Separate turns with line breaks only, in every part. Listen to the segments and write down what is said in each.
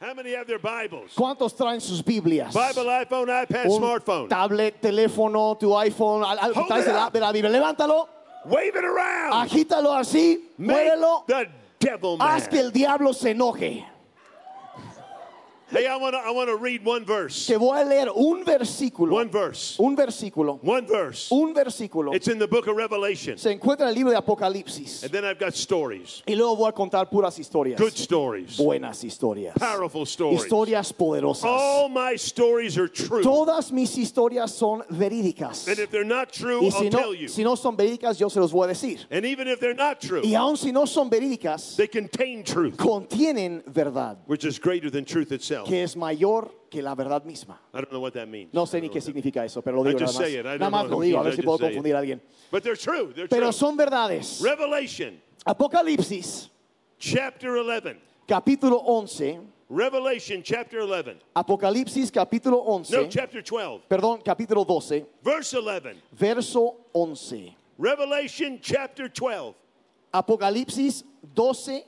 How many have their Bibles?
¿Cuántos traen sus Biblias?
Bible, iPhone, iPad,
Un
smartphone.
tablet, teléfono, tu iPhone, al- al-
Hold
traes de la,
up.
de la Biblia. Levántalo,
Wave it around.
agítalo así,
Make
muévelo,
the devil
haz que el diablo se enoje.
Hey, I want to I want to read one verse.
Te voy a leer un versículo.
One verse.
Un versículo.
One verse.
Un versículo.
It's in the book of Revelation.
Se encuentra en el libro de Apocalipsis.
And then I've got stories.
Y luego voy a contar puras historias.
Good stories.
Buenas historias.
Powerful stories.
Historias poderosas.
All my stories are true.
Todas mis historias son verídicas.
And if they're not true,
Y
I'll
no,
tell you.
si no son verídicas, yo se los voy a decir.
And even if they're not true,
Y aun si no son verídicas,
they contain truth,
contienen verdad,
which is greater than truth itself.
Que es mayor que la verdad misma.
I don't know what that means.
No sé ni qué significa eso, pero lo digo
I just
nada
say it. I
más.
don't
Nada más
know
lo
what it
digo, a
means.
ver
I
si
just
puedo
say it.
confundir a alguien.
But they're true. They're
Pero
true.
son verdades.
Revelation
Apocalipsis,
chapter 11.
capítulo 11.
Revelation chapter 11.
Apocalipsis, capítulo 11.
No, chapter 12.
Perdón, capítulo 12,
Verse 11.
verso 11.
Revelation chapter 12.
Apocalipsis 12,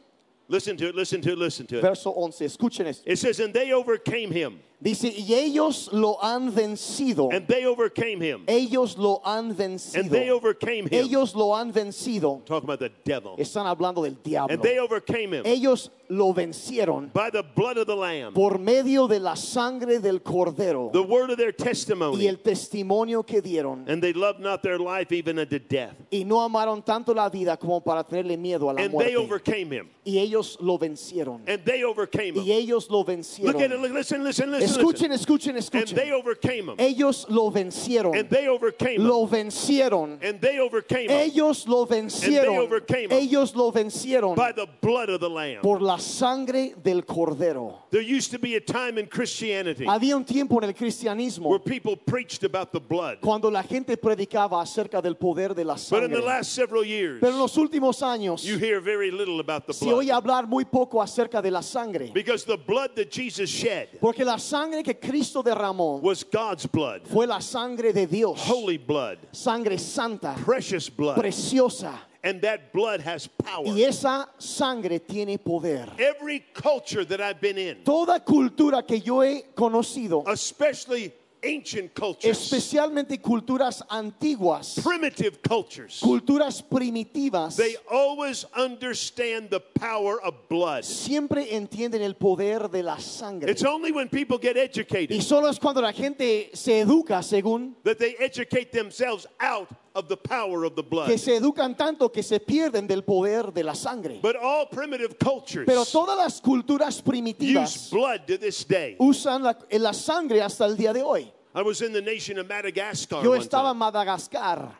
Listen to it, listen to it, listen to it.
verso 11. Escuchen esto.
It says, And they overcame him.
Dice, y ellos lo han vencido.
And they overcame him.
Ellos lo han
And
vencido.
they overcame him.
Ellos lo han vencido.
Talk about the devil.
Están hablando del diablo.
And they overcame him
Ellos lo vencieron
by the blood of the Lamb,
por medio de la sangre del cordero
the word of their
y
testimony.
el testimonio que dieron.
And they loved not their life even unto death.
Y no amaron tanto la vida como para tenerle miedo a la
And they
muerte.
overcame him.
Y ellos lo vencieron.
And they overcame
Y
him.
ellos lo
Look at it.
vencieron.
look- Listen, listen, listen.
Escuchen,
listen.
escuchen,
And
escuchen.
they overcame him.
Ellos lo vencieron.
And they overcame him.
Lo vencieron.
And they overcame him
Ellos lo vencieron.
overcame him.
Ellos lo vencieron
by the blood of the Lamb.
por la sangre del cordero.
There used to be a time in Christianity
Había un tiempo en el
where
cristianismo
people preached about the blood.
cuando la gente predicaba acerca del poder de la
But in the
sangre.
last several years,
Pero en los últimos años
you hear very little about the
se oye
blood.
hablar muy poco acerca de la sangre.
Because the blood that Jesus shed
Porque la sangre que Cristo derramó
was God's blood,
fue la sangre de Dios.
holy blood,
Sangre santa,
precious blood.
preciosa.
And that blood has power.
Y esa sangre tiene poder.
Every culture that I've been in,
Toda cultura que yo he conocido,
especially ancient cultures,
especialmente culturas antiguas,
primitive cultures,
culturas primitivas,
they always understand the power of blood.
siempre entienden el poder de la sangre.
It's only when people get
Y
educated
solo es cuando la gente se educa según
that they educate themselves out of the power of the blood.
que se educan tanto que se pierden del poder de la sangre.
But all primitive cultures
Pero todas las culturas
use
primitivas
blood to this day.
usan la, la sangre hasta el día de hoy.
I was in the nation of Madagascar.
Yo estaba en. Madagascar.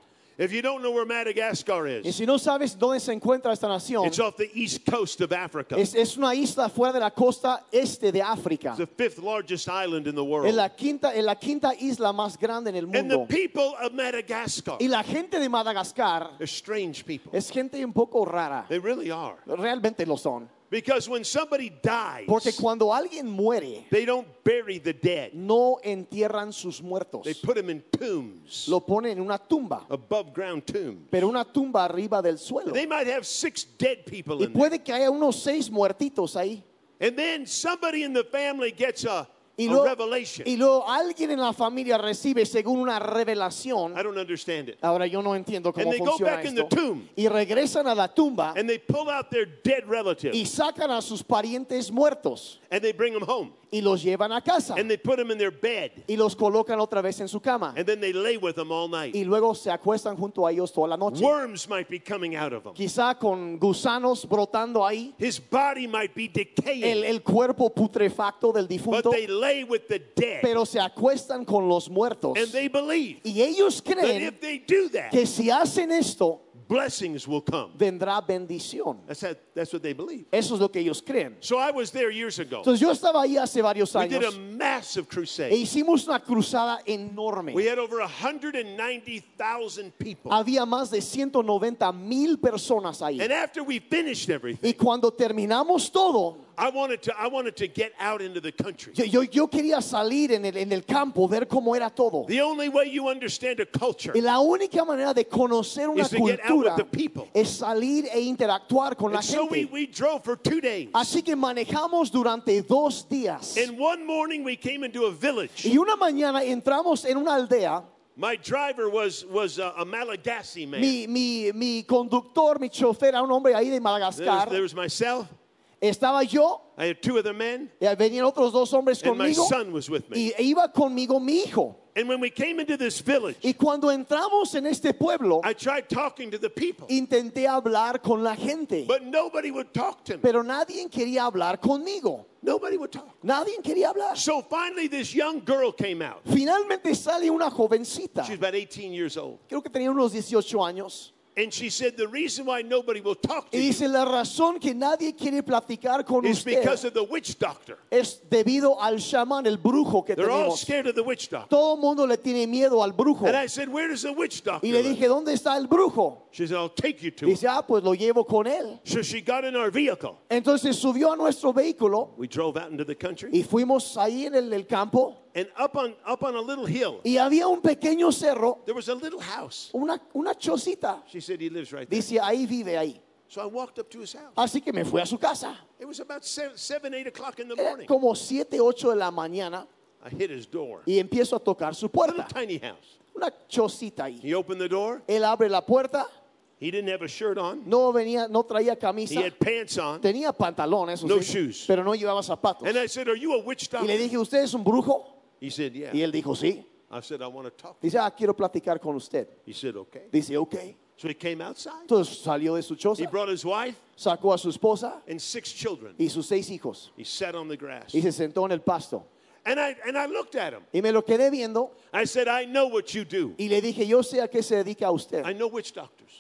If you don't know where Madagascar
Y
is,
si no sabes dónde se encuentra esta nación,
it's off the east coast of Africa.
es, es una isla fuera de la costa este de África.
It's the fifth largest island in the
Es
world.
la quinta, es la quinta isla más grande en el
And the
mundo.
people of Madagascar
Y la gente de Madagascar
are strange people.
es gente un poco rara.
They really are.
Realmente lo son.
Because when somebody dies,
Porque cuando alguien muere,
they don't bury the dead.
no entierran sus muertos.
They put them in tombs,
Lo ponen en una tumba,
above ground tombs.
pero una tumba arriba del suelo.
They might have six dead people
Y
in there.
puede que haya unos seis muertitos ahí.
And then somebody in the family gets a,
Y
a
luego,
revelation.
y luego alguien en la familia recibe según una revelación.
I don't understand it.
Ahora yo no entiendo cómo
And they go
funciona
back in the
esto.
tomb.
Y regresan a la tumba
And they pull out their dead relative
y sacan a sus parientes muertos
and they bring them home.
Y los llevan a casa
And they put them in their bed.
y los colocan otra vez en su cama
And then they lay with them all night.
y luego se acuestan junto a ellos toda la noche.
Worms might be coming out of them.
Quizá con gusanos brotando ahí,
His body might be
el,
decaying.
el cuerpo putrefacto del
But
difunto,
they lay with the dead.
pero se acuestan con los muertos.
And they believe
Y ellos
that
creen
if they do that,
que si hacen esto,
blessings will come.
vendrá bendición.
That's, what they believe.
Eso es lo que ellos creen.
So I was there years ago.
Entonces yo estaba ahí hace varios
We did a
años
massive
e
crusade.
hicimos una cruzada enorme.
We had over 190,000 people.
Había más de 190 mil personas ahí.
And after we finished everything,
Y cuando terminamos todo,
I wanted to I wanted to get out into the country.
Yo, yo, yo quería salir en el, en el campo, ver cómo era todo.
The only way you understand a culture
Y la única manera de conocer una
Is to get out
cultura
with the people.
es salir e interactuar con la
and so we,
gente.
we drove for two days.
Así que manejamos durante dos días.
And one morning we came into a village.
Y una mañana entramos en una aldea.
My driver was was a, a Malagasy man.
Mi, mi, mi conductor, mi chofer, era un hombre ahí de
There was,
Madagascar.
there was myself.
Estaba yo,
I had two other men,
eh, venían otros dos hombres
and my
conmigo.
son was with me.
Y iba conmigo mi hijo.
And when we came into this village,
Y cuando entramos en este pueblo,
I tried talking to the people,
intenté hablar con la gente.
but nobody would talk to me.
Pero nadie quería hablar conmigo.
Nobody would talk.
Nadie quería hablar.
So finally, this young girl came out.
Finalmente sale una jovencita.
She's about 18 years old.
Creo que tenía unos 18 años.
And she said, The reason why nobody will talk to
Y dice, la razón que nadie quiere platicar con
is because
usted
of the witch doctor.
es debido al chamán, el brujo que
They're all
tenemos.
scared of the witch doctor.
Todo el mundo le tiene miedo al brujo.
And I said, Where does the witch doctor
Y le
live?"
dije, ¿dónde está el brujo?
She said, I'll take you to him.
Dice, ah, pues lo llevo con él.
So she got in our vehicle.
Entonces subió a nuestro vehículo
We drove out into the country.
y fuimos ahí en el, el campo
And up on up on a little hill,
y había un pequeño cerro,
there was a little house.
una, una chocita.
She said he lives right there.
Dice, ahí vive ahí.
So I walked up to his house.
Así que me fui a su casa.
It was about seven, seven eight o'clock in the
Era
morning.
como 7, 8 de la mañana
I hit his door.
y empiezo a tocar su puerta.
tiny house.
Una chocita ahí.
He opened the door.
Él abre la puerta,
He didn't have a shirt on.
no venía, no traía
He
camisa,
had pants on.
tenía pantalones,
No
sí,
shoes.
pero no llevaba zapatos.
And I said, Are you a witch
Y le
doctor?
dije, ¿usted es un brujo?
He said, Yeah.
Y él dijo, sí.
I said, I want to talk.
Dice, ah, quiero platicar con usted.
He said, Okay.
Dice, ok.
So he came outside.
Entonces salió de su choza,
He brought his wife
sacó a su esposa
and six children.
y sus seis hijos
He sat on the grass.
y se sentó en el pasto.
And I and I looked at him.
Y me lo quedé viendo
I said, I know what you do.
y le dije, yo sé a qué se dedica usted.
I know witch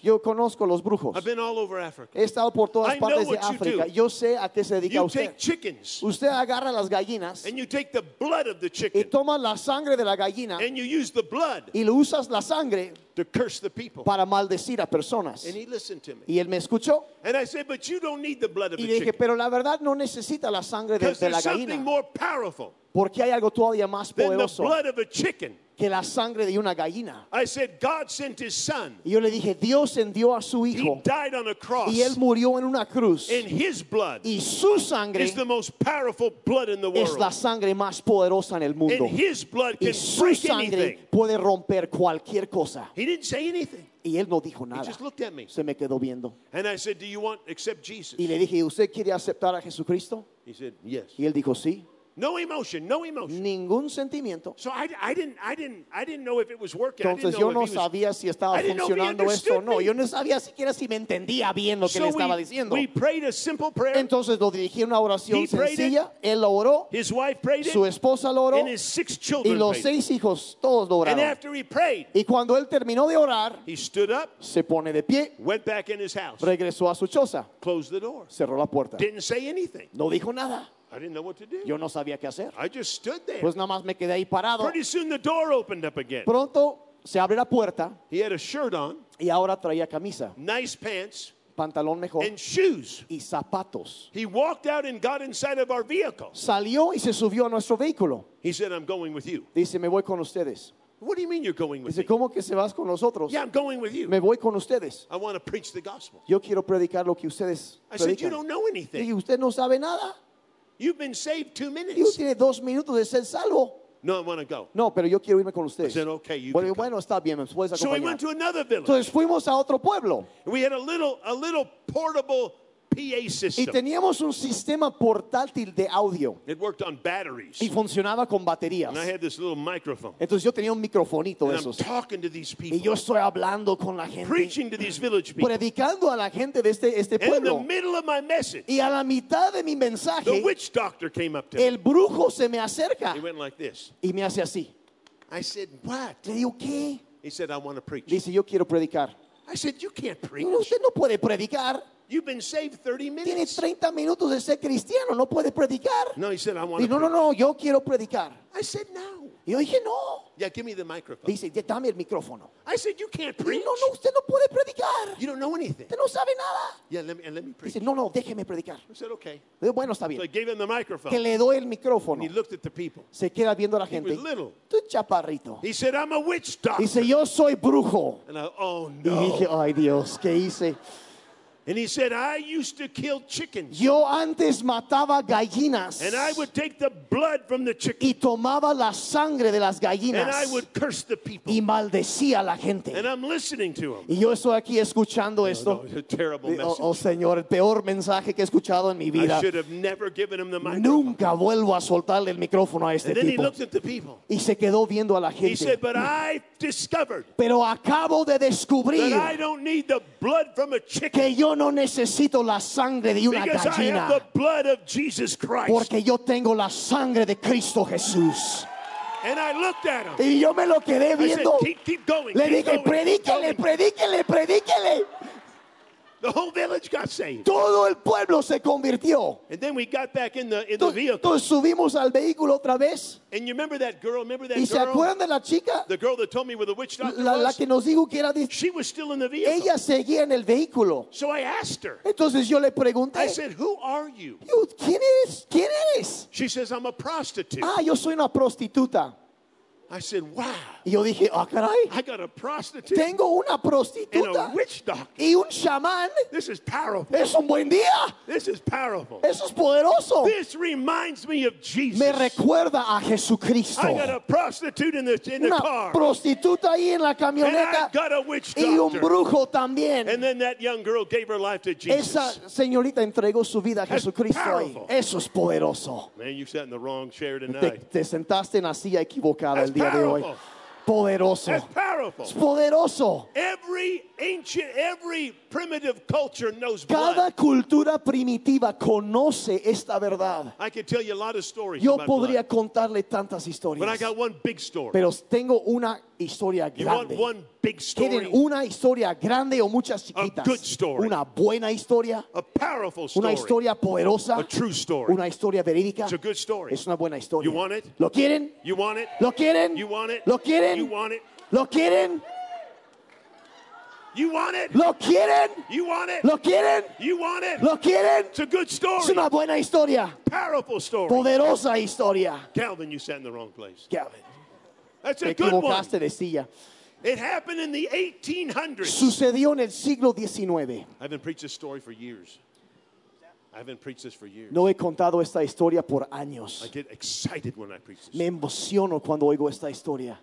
Yo conozco los brujos.
I've been all over Africa.
He estado por todas
I know
partes de
what you
África.
do.
Yo sé a qué se dedica
You
usted.
take chickens
Usted agarra las gallinas
and you take the blood of the
y
chicken
tomas la sangre de la gallina
and you use the blood
y lo usas la sangre
to curse the people.
para maldecir a personas.
And he listened to me.
Y él me escuchó
And I said, But you don't need the blood of
y
the
le dije,
chicken.
pero la verdad no necesita la sangre de,
Because
de la
there's something
gallina.
more powerful
Porque hay algo todavía más
than the
poderoso
blood of a chicken.
Que la sangre de una gallina.
I said, God sent his son.
Y yo le dije, Dios envió a su
He
hijo
died on a cross.
y él murió en una cruz.
And his blood
Y su sangre
is the most powerful blood in the
es la
world.
sangre más poderosa en el mundo.
And his blood
Y
can
su
break
sangre
anything.
puede romper cualquier cosa.
He didn't say anything.
Y él no dijo
He
nada.
just looked at me.
Se me quedó viendo.
And I said, Do you want accept Jesus?
Y le dije, ¿usted quiere aceptar a Jesucristo?
He said, Yes.
Y él dijo, sí.
No emotion, no emotion.
Ningún sentimiento.
So I, I didn't I didn't I didn't know if it was working. I
Entonces yo no sabía si estaba funcionando esto o no. Yo no sabía siquiera si me entendía bien lo que
so
le estaba
we,
diciendo.
we prayed a simple prayer.
Entonces lo dirigí a una oración
He
sencilla. Él lo oró,
his wife prayed it,
su esposa lo oró
and his six
y
children
los
prayed it.
seis hijos todos lo
And
oraron.
after he prayed,
Y cuando él terminó de orar,
he stood up,
se pone de pie,
went back in his house,
regresó a su choza,
closed the door,
cerró la puerta.
didn't say anything.
No dijo nada.
I didn't know what to do.
Yo no sabía qué hacer.
I just stood there.
Pues nada más me quedé ahí parado.
Pretty soon the door opened up again.
Pronto se abre la puerta
He had a shirt on,
y ahora traía camisa,
nice pants,
pantalón mejor
and shoes.
y zapatos.
He walked out and got inside of our vehicle.
Salió y se subió a nuestro vehículo.
He said, I'm going with you.
Dice, me voy con ustedes.
What do you mean you're going with
Dice,
me?
¿cómo que se vas con nosotros?
Yeah, I'm going with you.
Me voy con ustedes.
I want to preach the gospel.
Yo quiero predicar lo que ustedes
I said, You
predican.
don't know
Y
anything.
usted no sabe nada.
You've been saved two
Y
minutes.
tiene dos minutos de ser salvo.
No, I want to go.
No, pero yo quiero irme con
I
ustedes.
said, Okay, you
Bueno, bueno, está bien, me puedes acompañar.
So we went to another village.
Entonces fuimos a otro pueblo
We had a little, a little portable PA
y
system.
teníamos un sistema portátil de audio
It worked on batteries.
y funcionaba con baterías.
And I had this little microphone.
Entonces yo tenía un microfonito de
And I'm
esos
talking to these
y
people,
yo estoy hablando con la gente,
preaching to these village people.
predicando a la gente de este, este
in the
pueblo.
middle of my message,
Y a la mitad de mi
the
mensaje,
witch doctor came up to me.
el brujo se me acerca
He went like this.
y me hace así.
I said, What?
Le digo, ¿qué?
He said, I want to preach.
Dice, yo quiero predicar.
I said, You can't preach.
No, usted no puede predicar.
You've been saved 30
Tiene
minutes.
30 minutos de ser cristiano, no puede predicar.
No, he said, I want
Y
to
no, no, no, yo quiero predicar.
I said, No.
Y yo dije, no.
Yeah, give me the microphone.
Dice, "Ya, dame el micrófono.
I said, you can't preach.
no, no, usted no puede predicar.
You don't know anything.
Usted no sabe nada.
Yeah, let me, and let me preach.
Dice, no, no, déjeme predicar.
I said, okay.
Digo, bueno, está
So I
bien.
gave him the
Que
microphone.
le doy el
And
micrófono.
he looked at the people.
Se queda viendo a la
He
gente.
was little.
Tú chaparrito.
He said, I'm a witch doctor.
Dice, yo soy brujo.
And I, oh
Y dije,
no.
ay Dios, ¿qué hice?
And he said, I used to kill chickens.
Yo antes mataba gallinas
And I would take the blood from the chicken.
y tomaba la sangre de las
And I
gallinas
would curse the people.
y maldecía a la gente.
And I'm listening to him.
Y yo estoy aquí escuchando
No,
esto.
terrible
Oh,
message.
oh, Señor, el peor mensaje que he escuchado en mi
I
vida.
should have never given him the microphone.
Nunca vuelvo a soltarle el micrófono a este
And then he
tipo.
looked at the people.
Y se quedó viendo a la
He
gente.
said, But I discovered
Pero acabo de
that I
descubrir
don't need the blood from a chicken
que yo no necesito la sangre de una
because I have
gallina.
the blood of Jesus Christ.
Porque yo tengo la sangre de Cristo Jesús.
And I looked at him.
Y yo me lo quedé
I said,
viendo.
keep, keep going.
Le
keep
dije,
going, keep
predíquele,
going." The whole village got saved.
Todo el pueblo se convirtió.
And then we got back in the in the
Entonces,
vehicle.
entonces subimos al vehículo otra vez.
And you remember that girl? Remember that
¿Y se
girl?
acuerdan de la chica?
The girl that told me where the witch doctor
La, que nos dijo que era...
She was still in the vehicle.
Ella seguía en el vehículo.
So I asked her.
Entonces yo le pregunté,
I said, "Who are you?"
"Yo, ¿quién eres? ¿Quién eres?
She says, "I'm a prostitute."
Ah, yo soy una prostituta.
I said, "Wow,
Y yo dije, ah, caray,
I got a prostitute
tengo una
and
prostituta
a witch doctor.
y un chamán.
This is powerful.
Es un buen día.
This is powerful.
Eso es poderoso.
This reminds me of Jesus.
Me recuerda a Jesucristo.
I got a prostitute in the in the
Una
car,
prostituta ahí en la
and I
camioneta
got a witch
y un brujo también.
And then that young girl gave her life to
Esa
Jesus.
señorita entregó su vida a
That's
Jesucristo ahí. Eso es poderoso.
Man, you sat in the wrong chair
Te,
tonight.
te sentaste en la silla equivocada
That's
el día de hoy.
powerful.
Poderoso. Es poderoso.
Every ancient, every primitive culture knows
Cada cultura primitiva conoce esta verdad.
I could tell you a lot of stories
Yo podría contarle tantas
but I
historias,
got one big story.
pero tengo una historia
You want
grande.
one big
¿Quieren
story?
una historia grande o muchas chiquitas?
good story.
Una buena historia,
A powerful
una historia poderosa,
A true story.
una historia verídica.
It's a good story.
Es una buena historia.
You want it?
¿Lo quieren?
You want it?
¿Lo quieren?
You want it?
¿Lo quieren?
You want it?
¿Lo quieren?
You want it?
¿Lo quieren?
You want it?
¿Lo quieren?
You want it?
¿Lo quieren?
It's a good
Es
story.
una buena historia,
Powerful story.
poderosa historia.
Calvin, you sat in the wrong place.
Gavin,
That's a good one.
de silla.
It happened in the 1800s.
Sucedió en el siglo XIX.
I haven't preached this story for years. I haven't preached this for years.
No he contado esta historia por
I
años.
get excited when I preach this.
Me emociono cuando oigo esta historia.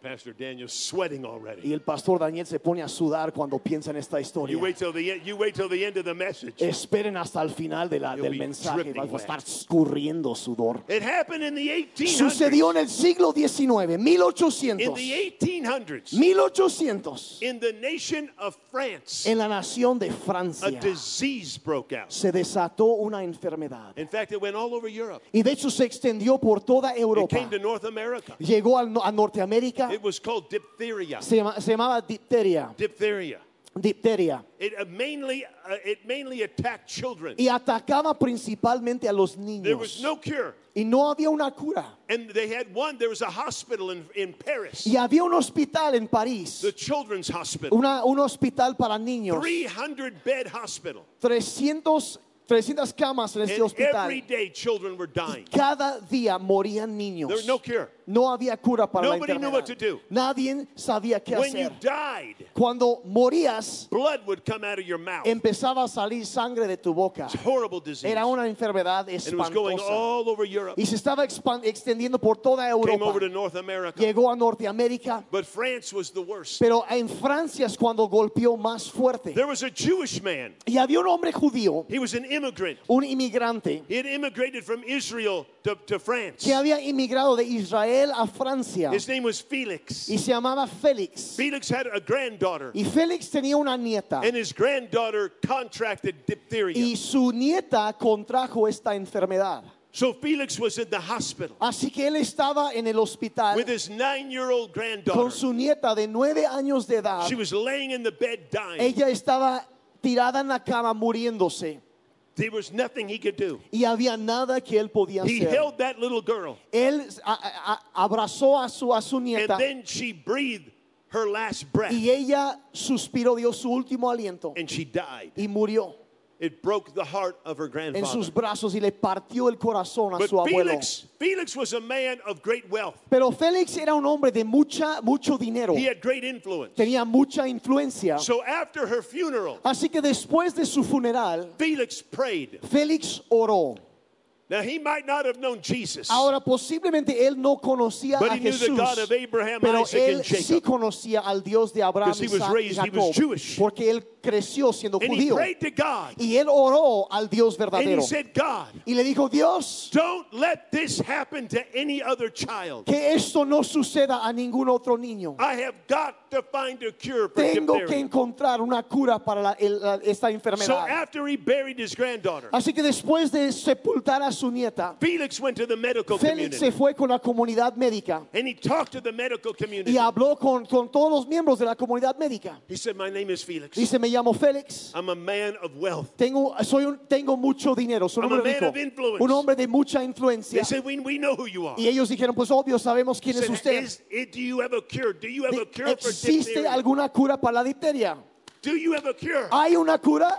Pastor Daniel's sweating
Y
already.
el pastor Daniel se pone a sudar cuando piensa en esta historia.
You wait till the end. You wait till the end of the message.
Esperen hasta el final de la-
You'll
del mensaje. Va a estar escurriendo sudor.
It happened in the 1800s.
Sucedió en el siglo XIX,
In
1800.
the 1800s,
1800.
in the nation of France,
En la nación de
a
Francia
disease broke out.
se desató una enfermedad.
In fact, it went all over Europe.
Y de hecho se extendió por toda
It
Europa.
came to North America.
Llegó al a Norteamérica.
It was called diphtheria.
Se, llama- se llamaba dipteria.
Diphtheria.
Dipteria.
It uh, mainly, uh, it mainly attacked children.
Y atacaba principalmente a los
There was
niños.
no cure.
Y no había una cura.
And they had one, there was a hospital in, in Paris,
Y había un hospital en París.
the Children's Hospital,
Una, un hospital para niños.
300 bed hospital.
300, 300 camas en este
And
hospital.
every day children were dying.
Cada día morían niños.
There was no cure.
No había cura para
Nobody
la
knew what to do.
Nadie sabía qué
When you
hacer.
died,
Cuando morías,
blood would come out of your mouth.
empezaba a salir sangre de tu boca.
Horrible disease.
Era una enfermedad
And it was going
espantosa.
all over Europe.
Y se estaba extendiendo por toda
Came over
Europa.
to North America.
Llegó a Norteamérica.
But France was the worst.
Pero en Francia es cuando golpeó más fuerte.
There was a Jewish man.
Y había un hombre judío,
He was an immigrant.
un inmigrante,
He had immigrated from Israel to, to France.
que había inmigrado de Israel a Francia.
His name was Felix.
Y se llamaba Félix.
Felix had a granddaughter,
Y Félix tenía una nieta.
and his granddaughter contracted diphtheria.
Y su nieta contrajo esta enfermedad.
So Felix was in the hospital
Así que él estaba en el hospital
with his nine year old
con
granddaughter.
su nieta de nueve años de edad.
She was laying in the bed dying.
Ella estaba tirada en la cama muriéndose.
There was nothing he could do.
y había nada que él podía
He
hacer.
held that little girl,
Él a- a- a- abrazó a su, a su
and
nieta
then she breathed her last breath,
y ella suspiró, dio su último aliento
and she died.
y murió
It broke the heart of her
en
grandfather.
sus brazos y le partió el corazón a
But
su abuelo.
Felix, Felix was a man of great wealth.
Pero Félix era un hombre de mucha, mucho dinero.
He had great influence.
Tenía mucha influencia.
So after her funeral,
Así que después de su funeral,
Felix prayed.
Félix oró.
Now he might not have known Jesus,
Ahora posiblemente él no conocía
but
a
he knew the
Jesús,
God of Abraham,
pero
Isaac,
él
and
sí conocía al Dios de Abraham, Isaac y Jacob,
Jewish.
porque él creció siendo
And he
judío.
prayed to God,
Y él oró al Dios verdadero.
said, God,
Y le dijo, Dios,
don't let this happen to any other child.
que esto no suceda a ningún otro niño.
I have got to find a cure for
Tengo que encontrar una cura para la- el- la- esta
So
enfermedad.
after he buried his granddaughter,
Así que después de sepultar a su nieta,
Felix went to the medical
Félix se fue con la comunidad médica
and he talked to the medical community.
y habló con, con todos los miembros de la comunidad médica.
He said, My name is Felix.
Dice, me llamo Félix,
I'm a man of wealth.
tengo, soy un- tengo mucho dinero. Su
I'm
nombre
a man
dijo,
of influence.
un hombre de mucha
They
influencia.
said, We, we know who you are.
Y ellos dijeron, pues obvio, sabemos quién es usted.
"Is- do you have a cure? Do you have a cure for
¿Existe
diphtheria?
alguna cura para la difteria?
Do you have a cure?
¿Hay una cura?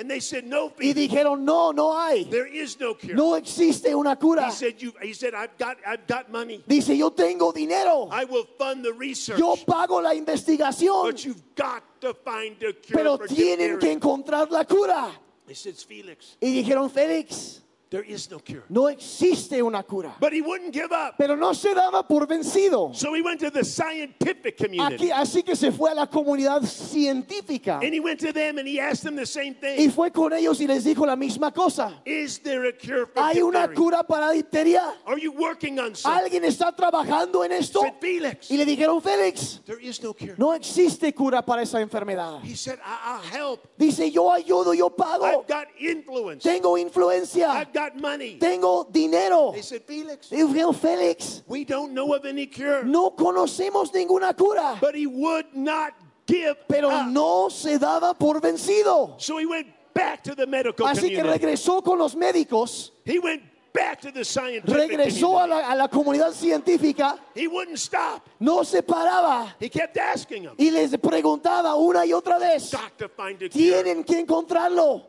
And they said, No,
Y dijeron, no, no hay.
there is no cure.
No existe una cura.
He said, you, he said I've, got, I've got money.
Dice, yo tengo dinero.
I will fund the research.
Yo pago la investigación.
But you've got to find a cure
Pero tienen que encontrar la cura.
He said, Felix,
Y dijeron, Félix,
there is no cure.
no existe una cura.
But he wouldn't give up.
Pero no se daba por vencido.
So he went to the scientific community.
Aquí, así que se fue a la comunidad científica.
And he went to them and he asked them the same
Y
thing.
fue con ellos y les dijo la misma cosa.
Is there a cure for
¿Hay una cura para la difteria?
Are you working on something?
¿Alguien está trabajando en esto?
said, Felix,
Y le dijeron, Félix,
there is no cure.
no existe cura para esa enfermedad.
He said, I- I'll help.
Dice, yo ayudo, yo pago.
I've got influence.
Tengo influencia.
I've got money.
Tengo dinero.
They said, Felix,
dijeron, Félix,
we don't know of any cure.
no conocemos ninguna cura.
But he would not give
Pero
up.
no se daba por vencido.
So he went back to the medical
Así que
community.
regresó con los médicos,
He went back to the scientific
regresó a
community.
la, a la comunidad científica,
He wouldn't stop.
no se paraba
He kept asking them.
y les preguntaba una y otra vez,
Got to find a cure.
tienen que encontrarlo,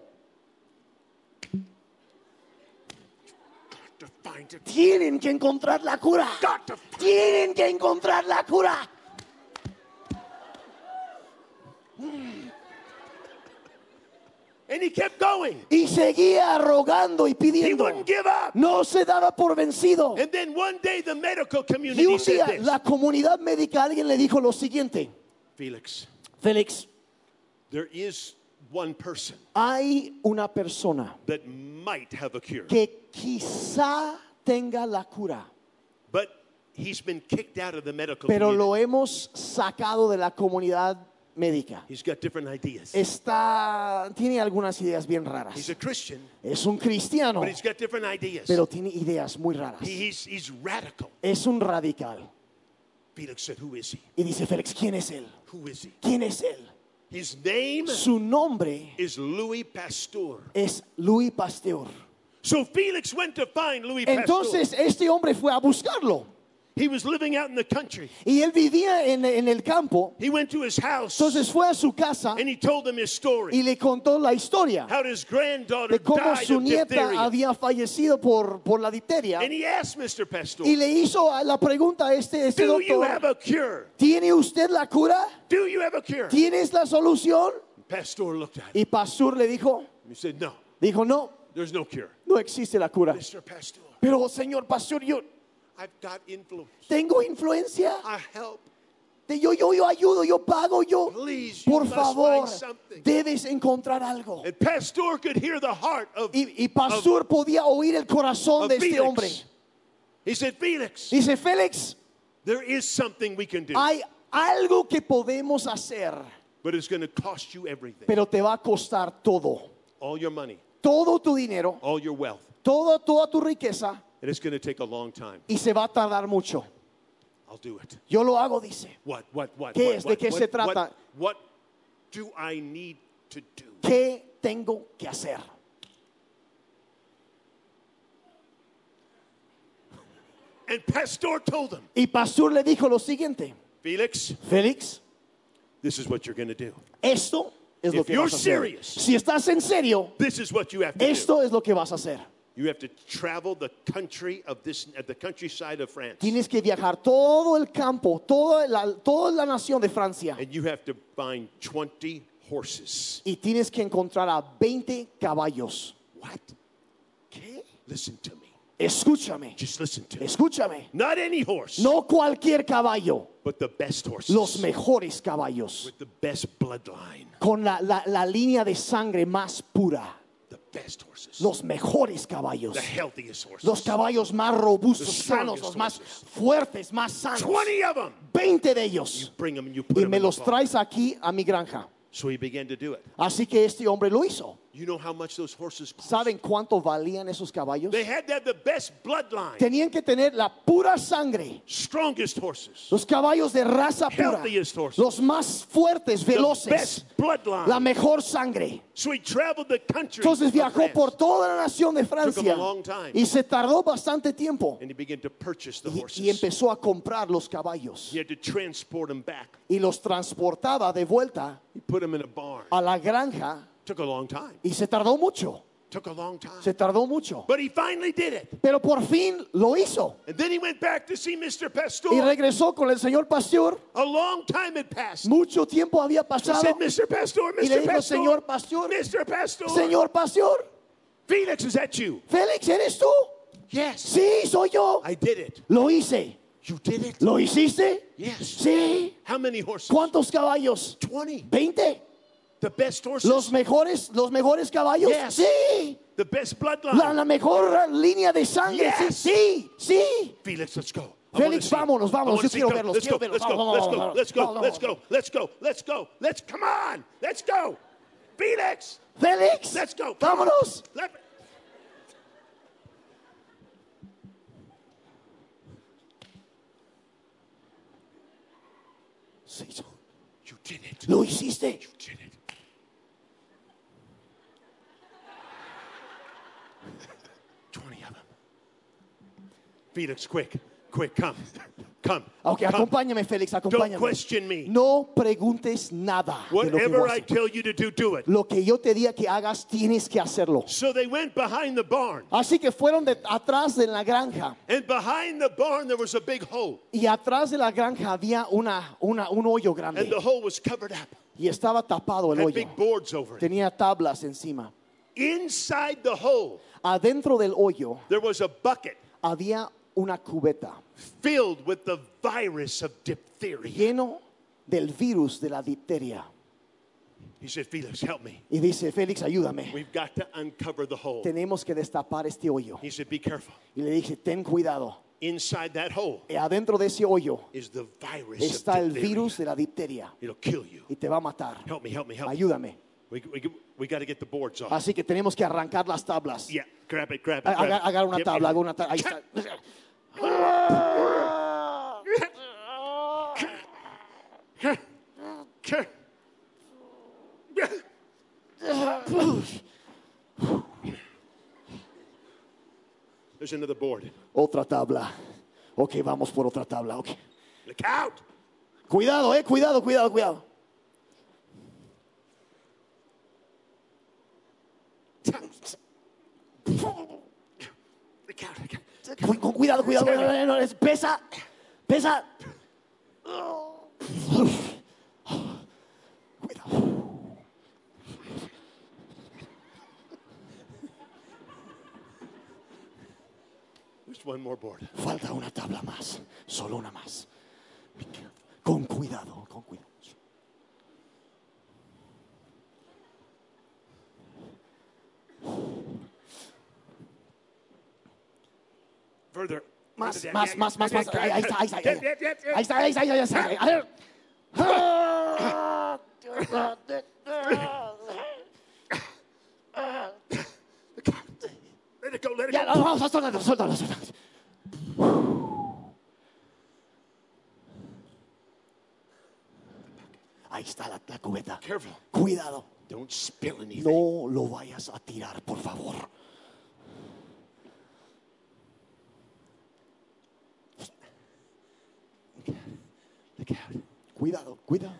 Got to find a cure.
Tienen que encontrar la cura, tienen que encontrar la cura.
And he kept going.
Y seguía rogando y
He
pidiendo.
wouldn't give up.
No se daba por vencido.
And then one day the medical
Y
community
un
said
día
this.
la comunidad médica alguien le dijo lo siguiente,
Felix,
Félix,
there is one person
hay una persona
that might have a cure,
que quizá tenga la cura,
but he's been kicked out of the medical
pero lo
community.
hemos sacado de la comunidad médica.
He's got different ideas.
Está, tiene algunas ideas bien
He's
raras.
a Christian,
Es un cristiano,
but he's got different ideas.
pero tiene ideas muy raras.
He- he's, he's radical.
Es un radical.
Felix said, Who is he?
Y dice Félix, ¿quién es él?
Who is he?
¿Quién es él?
His name
Su nombre
is Louis Pasteur.
es Louis Pasteur.
So Felix went to find Louis Pasteur.
Entonces este hombre fue a buscarlo.
He was living out in the country.
Y él vivía en, en el campo.
He went to his house
Entonces fue a su casa
and he told them his story.
y le contó la historia
How his granddaughter
de cómo
died
su nieta había fallecido por, por la difteria.
And he asked Mr. Pasteur,
Y le hizo la pregunta a este, este
Do you have a cure?
¿tiene usted la cura?
Do you have a cure?
¿Tienes la solución?
Pasteur looked at him.
Y Pastor le dijo,
He said, No,
dijo, no,
there's no cure.
no existe la cura.
Mr. Pasteur,
Pero señor Pastor, yo
I've got influence.
tengo influencia.
I help.
Yo, yo, yo ayudo, yo pago, yo.
Please,
Por favor, debes encontrar algo.
And Pasteur could hear the heart of,
Y, y Pastor podía oír el corazón de este hombre.
He said, Felix,
Dice, Félix,
there is something we can do,
hay algo que podemos hacer,
but it's going to cost you everything.
pero te va a costar todo.
All your money,
Todo tu dinero,
all your wealth.
todo, toda tu riqueza,
And it's going to take a long time.
Y se va a tardar mucho.
I'll do it.
Yo lo hago, dice.
What, what, what,
¿Qué es? ¿De qué se trata?
Do I need to do?
¿Qué tengo que hacer?
And Pastor told
y Pastor le dijo lo siguiente.
Felix,
Felix,
this is what you're going to do.
Esto es lo que vas a hacer.
Serious,
si estás en serio,
this is what you have to
esto do. es lo que vas a hacer.
You have to travel the country of this, at the countryside of France.
Tienes que viajar todo el campo, toda la, toda la nación de Francia.
And you have to find 20 horses.
Y tienes que encontrar a 20 caballos.
What? ¿Qué? Listen to me.
Escúchame,
Just listen to me.
escúchame.
Not any horse,
No cualquier caballo,
but the best horses.
los mejores caballos.
with the best bloodline.
Con la, la- la línea de sangre más pura.
Best horses.
Los mejores caballos.
the healthiest horses.
Los caballos más robustos,
The
sanos, los más
horses.
fuertes, más sanos.
20 of them.
20 de ellos.
Bring them and you put
Y
them
me los traes aquí a mi granja.
So he began to do it.
Así que este hombre lo hizo.
You know how much those horses cost?
¿Saben cuánto valían esos caballos?
They had to have the best bloodline.
Tenían que tener la pura sangre.
Strongest horses.
Los caballos de raza pura.
Healthiest horses.
Los más fuertes,
The
veloces.
best bloodline.
La mejor sangre.
so he traveled the country.
Entonces viajó por toda la nación de Francia.
a long time.
Y se tardó bastante tiempo.
And he began to purchase the
Y,
horses.
y empezó a comprar los caballos.
He had to transport them back.
Y los transportaba de vuelta
He put them in a barn.
a la granja.
Took a long time.
Y se tardó mucho.
Took a long time.
Se tardó mucho.
But he finally did it.
Pero por fin lo hizo.
And then he went back to see Mr. Pastor.
Y regresó con el señor pastor.
A long time had passed.
Mucho tiempo había pasado.
said, Mr. Pastor,
Y le
Mr.
dijo,
Pastor,
señor pastor,
Mr. Pastor,
señor pastor,
Felix, is that you?
Félix, ¿eres tú?
Yes.
Sí, soy yo.
I did it.
Lo hice.
You did it?
¿Lo hiciste?
Yes.
Sí.
How many horses?
¿Cuántos caballos?
20.
¿20?
The best horses?
¿Los mejores, los mejores caballos?
Yes.
Sí.
The best bloodline?
La, la mejor línea de sangre.
Yes.
Sí, sí, sí.
Felix, let's go.
Félix, vámonos, vámonos. Yo quiero
go.
verlos,
Let's
quiero
go,
verlos.
let's go,
Vamos,
let's go,
vamos,
let's go, let's go, let's go, let's go, let's come on, let's go. Felix,
Félix,
let's go.
vámonos.
Let-
Sí,
You did it.
Lo hiciste.
You did it. Felix, quick, quick, come, come.
Ok,
come.
acompáñame, Félix,
Don't
acompáñame.
question me.
No preguntes nada de lo que
Whatever
voy a
I
hacer.
tell you to do, do it.
Lo que yo te diga que hagas, tienes que hacerlo.
So they went behind the barn,
Así que fueron de atrás de la granja.
and behind the barn there was a big hole,
Y atrás de la granja había una, una, un hoyo
and
grande.
the hole was covered up.
Y estaba tapado el
Had
hoyo.
big boards over it.
Tenía tablas encima.
Inside the hole,
Adentro del hoyo
there was a bucket
había una cubeta
filled with the virus of diphtheria.
lleno del virus de la difteria.
He said, Felix, help me.
Y dice, Félix, ayúdame.
We've got to uncover the hole.
Tenemos que destapar este hoyo.
He said, Be careful.
Y le dije, ten cuidado.
Inside that hole
Y adentro de ese hoyo
is the virus
está
of
el virus de la difteria.
It'll kill you.
Y te va a matar.
Help me, help me, help me.
Ayúdame.
We, we, we got to get the boards off.
Así que tenemos que arrancar las tablas.
Yeah, grab it, grab it.
Haga,
grab it.
haga una tabla, haga una tabla. Ahí está.
There's another board.
Otra tabla. Ok, vamos por otra tabla. Ok.
Look out.
Cuidado, eh. Cuidado, cuidado, cuidado. Cu- con cuidado, cuidado. cuidado, no, no, es- pesa. Pesa. Cuidado.
There's one more board.
Falta una tabla más. Solo una más. Con cuidado, con cuidado.
Further.
Más, más, más, más, más. Ahí ahí está, ahí está. Ahí está, ahí está, ahí está. ahí está. A ver.
Let it go, let it
Ya,
go.
vamos, suéltalo, suéltalo, suéltalo. Ahí está la, la cubeta.
Careful.
Cuidado.
Don't spill anything.
No lo vayas a tirar, por favor. cuidado, cuidado.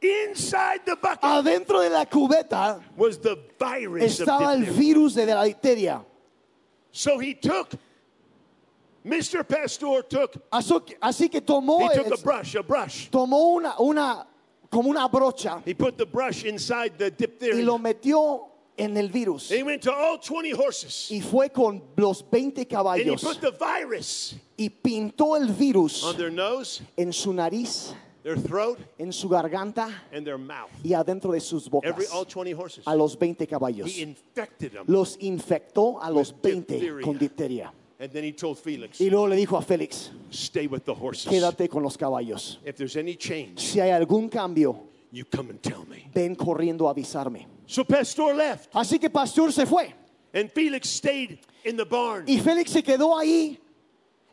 Inside the bucket
Adentro de la cubeta
was the virus
estaba el virus de la difteria.
So he took, Mr. Pastor took,
Así que- tomó,
he took a brush, a brush.
tomó una, una, como una brocha
He put the brush inside the
y
diphtheria.
lo metió en el virus.
He went to all 20 horses.
Y fue con los 20
And he
caballos
put the virus
y pintó el virus
on their nose,
en su nariz,
their throat,
en su garganta
and their mouth.
y adentro de sus bocas.
Every all 20 horses.
A los 20 caballos.
He infected them.
Los infectó a los
With
20
diphtheria.
con difteria.
And then he told Felix,
Y luego le dijo a Félix,
stay with the horses.
quédate con los caballos.
If there's any change,
Si hay algún cambio,
you come and tell me.
ven corriendo a avisarme.
So Pastor left,
Así que Pastor se fue.
and Felix stayed in the barn.
Y Félix se quedó ahí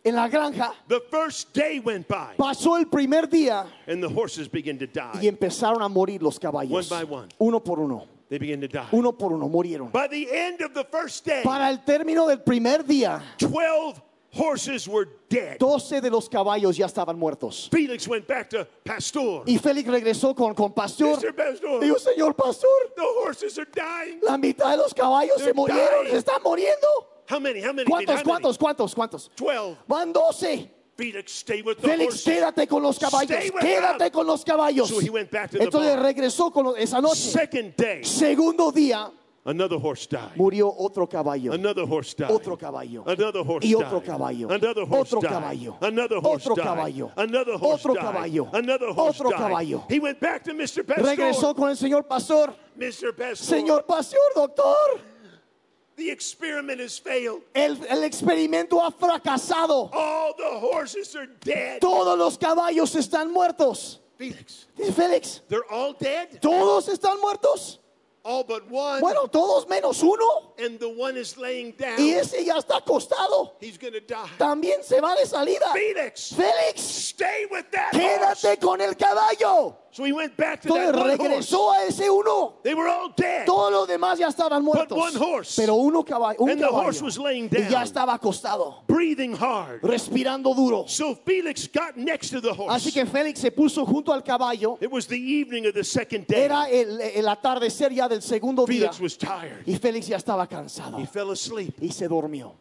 en la granja.
The first day went by,
Pasó el primer día
and the horses began to
y
die.
empezaron a morir los caballos.
One by one.
Uno por uno.
They began to die.
Uno por uno murieron.
By the end of the first day,
Para el término del primer día,
12 horses were dead.
12 de los caballos ya estaban muertos.
Felix went back to Pastor.
Y Félix regresó con, con Pastor.
Mr. Pastor,
Dijo, señor Pastor,
the horses are dying.
la mitad de los caballos se murieron,
dying.
se están muriendo.
How many? How many?
¿Cuántos,
How many?
cuántos, cuántos, cuántos?
12.
Van 12.
Felix, stay with the horses.
quédate con los caballos, quédate con los caballos.
So he went back to the
Entonces regresó con los- esa noche.
Second day,
Segundo día,
another horse died.
murió otro caballo.
Another horse died.
Otro caballo.
Another horse
Y otro
died.
caballo.
Another horse
Otro
died.
caballo.
Another horse
Otro caballo.
Another horse
Otro
died.
caballo.
Another horse
Otro
died.
caballo.
He went back to Mr. Pastor.
Regresó con el señor pastor.
Mr. Pastor,
Señor pastor, doctor,
the experiment has failed.
el, el experimento ha fracasado.
All the horses are dead.
Todos los caballos están muertos.
Felix,
Félix,
they're all dead?
¿todos están muertos?
All but one.
Bueno, todos menos uno.
And the one is laying down.
Y ese ya está acostado.
He's going to die.
También se va de salida.
Felix,
Félix,
stay with that horse.
quédate con el caballo.
So he went back to
Entonces
that one horse.
regresó a ese uno.
They were all dead.
Todos los demás ya estaban muertos.
one horse.
Pero uno caballo, un
And the
caballo.
horse was laying
y ya
down.
estaba acostado,
breathing hard.
respirando duro.
So Felix got next to the horse.
Así que Félix se puso junto al caballo.
It was the evening of the second day.
Era el, el atardecer ya del segundo día.
Felix was tired.
Y Félix ya estaba cansado.
He fell asleep.
Y se durmió.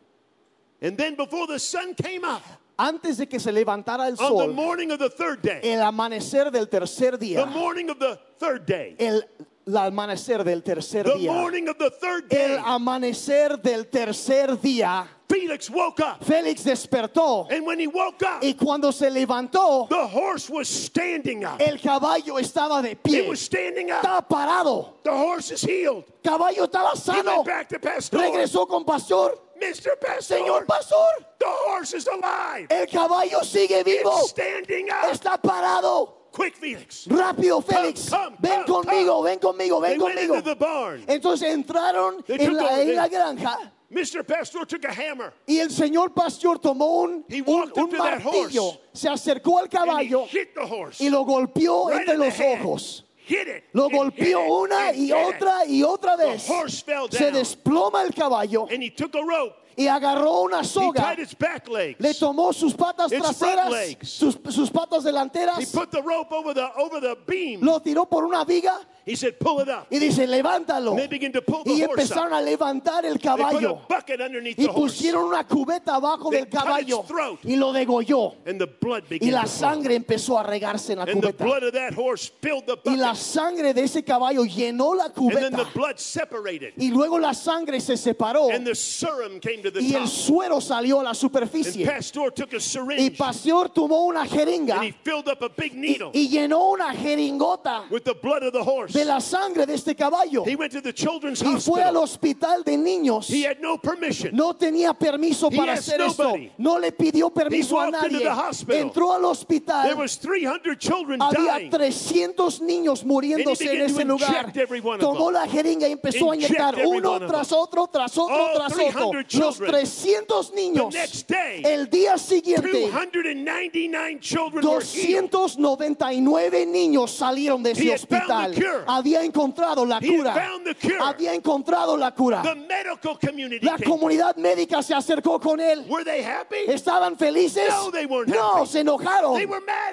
And then before the sun came up,
Antes de que se levantara el
on the
sol,
morning of the third day,
el amanecer del tercer
the
día,
morning of the third day,
el, el amanecer del tercer
the
día,
morning of the third day,
el amanecer del tercer día,
Felix woke up.
Félix despertó.
And when he woke up,
Y cuando se levantó,
the horse was standing up.
el caballo estaba de
It
pie.
was standing up.
Estaba parado.
The horse is healed.
Caballo estaba
He
sano.
went back to Pastor.
Regresó con pastor.
Mr. Pastor,
Señor pastor,
the horse is alive.
el caballo sigue vivo.
It's standing up.
Está parado.
Quick, Felix.
Rápido, Félix.
come,
Ven
come,
conmigo,
come.
ven conmigo,
They
ven
went
conmigo.
into the barn.
Entonces entraron
They
en la, en la
they-
granja
Mr. Pastor took a hammer
y el señor pastor tomó un,
He
un,
walked
un
that
martillo,
horse.
se acercó al
he
caballo
hit the horse.
y lo golpeó
right
entre los ojos.
Hit it.
Lo golpeó
it,
una y otra y otra
The
vez.
horse fell
Se desploma el caballo
And he took a rope.
y agarró una
He
soga.
tied its back legs.
Le tomó sus patas traseras, sus, sus patas
He
delanteras,
put the rope over the over the beam.
lo tiró por una viga
He said, "Pull it up."
y dice, levántalo.
And they began to pull the
Y
horse
empezaron
up.
a levantar el
They put a
caballo
bucket underneath
y
the
pusieron una cubeta abajo
They
del caballo y lo degolló.
and the blood
Y
began
la
to flow.
sangre empezó a regarse en la
And the
cubeta.
blood of that horse filled the
Y la sangre de ese caballo llenó la
And then the
cubeta.
blood separated.
Y luego la sangre se separó
And the serum came to the
y el suero salió a la
And
superficie.
Pastor took a
Y
syringe
Pastor tomó una jeringa
and he filled up a big
y,
needle
y llenó una jeringota
with the blood of the horse.
De la sangre de este caballo.
He went to the children's
Y fue al
hospital.
hospital de niños.
He had no permission.
No tenía permiso
He
para hacer esto.
nobody.
No le pidió permiso a
walked into
nadie.
the hospital.
Entró al
There
hospital.
was 300 children
Había
dying.
300 niños muriéndose
he
en ese lugar. Tomó la jeringa y empezó a inyectar uno tras otro, tras otro,
All
tras otro.
300
Los
children.
300 niños.
The next day,
El día siguiente,
299 children were healed.
299 niños salieron de
He
ese hospital. Había encontrado la cura. Había encontrado la cura. La comunidad médica se acercó con él.
Were they happy?
¿Estaban felices?
No,
se enojaron.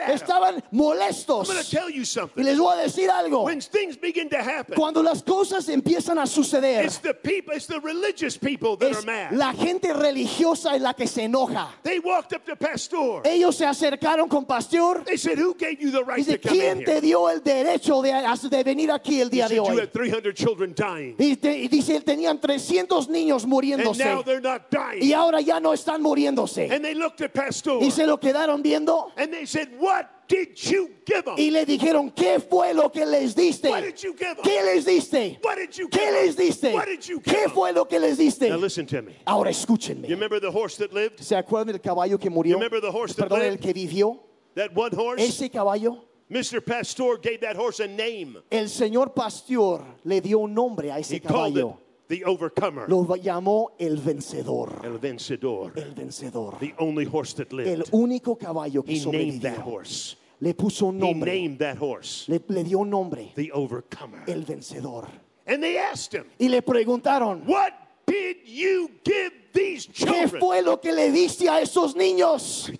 Estaban
I'm going to
molestos.
tell you
Y
something.
les voy a decir algo.
When things begin to happen,
Cuando las cosas empiezan a suceder,
it's the people, it's the religious people that are
es la gente religiosa la que se enoja.
They walked up to Pastor.
Ellos se acercaron con Pastor.
They said, Who gave you the right to
Dice, ¿quién te dio el derecho de, de venir aquí el día de
You
hoy?
had 300 children dying.
Y, te- y dice, tenían 300 niños muriéndose.
they're not
Y ahora ya no están muriéndose.
And they looked at Pastor.
Y se lo quedaron viendo.
And they said, What did you give them?
Y le dijeron, ¿qué fue lo que les diste?
What did you give them?
¿Qué les diste?
What did you give
¿Qué
them?
les diste?
What did you give
¿Qué
them?
fue lo que les diste?
Now listen to me.
Ahora
You
escúchenme.
remember the horse that lived?
¿Se acuerdan del caballo que murió?
You remember the horse that
Perdón, el que vivió.
That one horse?
Ese caballo,
Mr. Pastor gave that horse a name.
el señor pastor le dio un nombre a ese
He called it
caballo.
the overcomer.
Lo llamó el vencedor.
El vencedor.
El vencedor.
The only horse that
El
lived.
único caballo que
He named that
sobrevivió.
horse.
Le puso un
He
nombre.
named that horse
Le, le dio un nombre.
the overcomer.
El vencedor.
And they asked him,
Y le preguntaron,
What did you give these
¿qué
children?
fue lo que le diste a esos niños?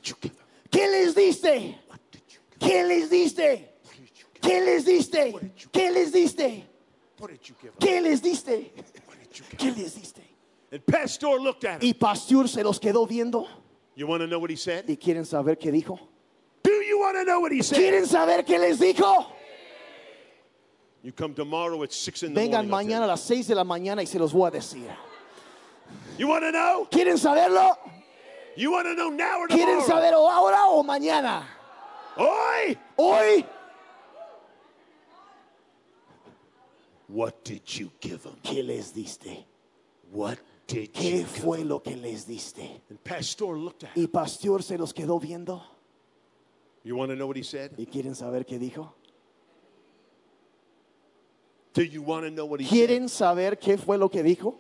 ¿Qué les diste?
What did you give them?
¿Qué les diste? ¿Qué les diste? ¿Qué les diste? ¿Qué les diste? ¿Qué les diste?
And Pastor looked at him.
Y Pastor se los quedó viendo.
You want to know what he said?
¿Y quieren saber qué dijo?
Do you want to know what he said?
¿Quieren saber qué les dijo?
You come tomorrow at 6 in the
Vengan
morning.
Mañana a las 6 de la mañana y se los voy a decir.
you. Want to know?
¿Quieren saberlo?
You want to know now or
¿Quieren
tomorrow?
saber o ahora o mañana?
Hoy?
Hoy,
What did you give them?
¿qué les diste?
What did
¿Qué
you
fue lo que les diste?
And Pastor looked at him.
Y Pastor se los quedó viendo.
You want to know what he said?
¿Y quieren saber qué dijo?
Do you want to know what he said?
¿Quieren saber qué fue lo que dijo?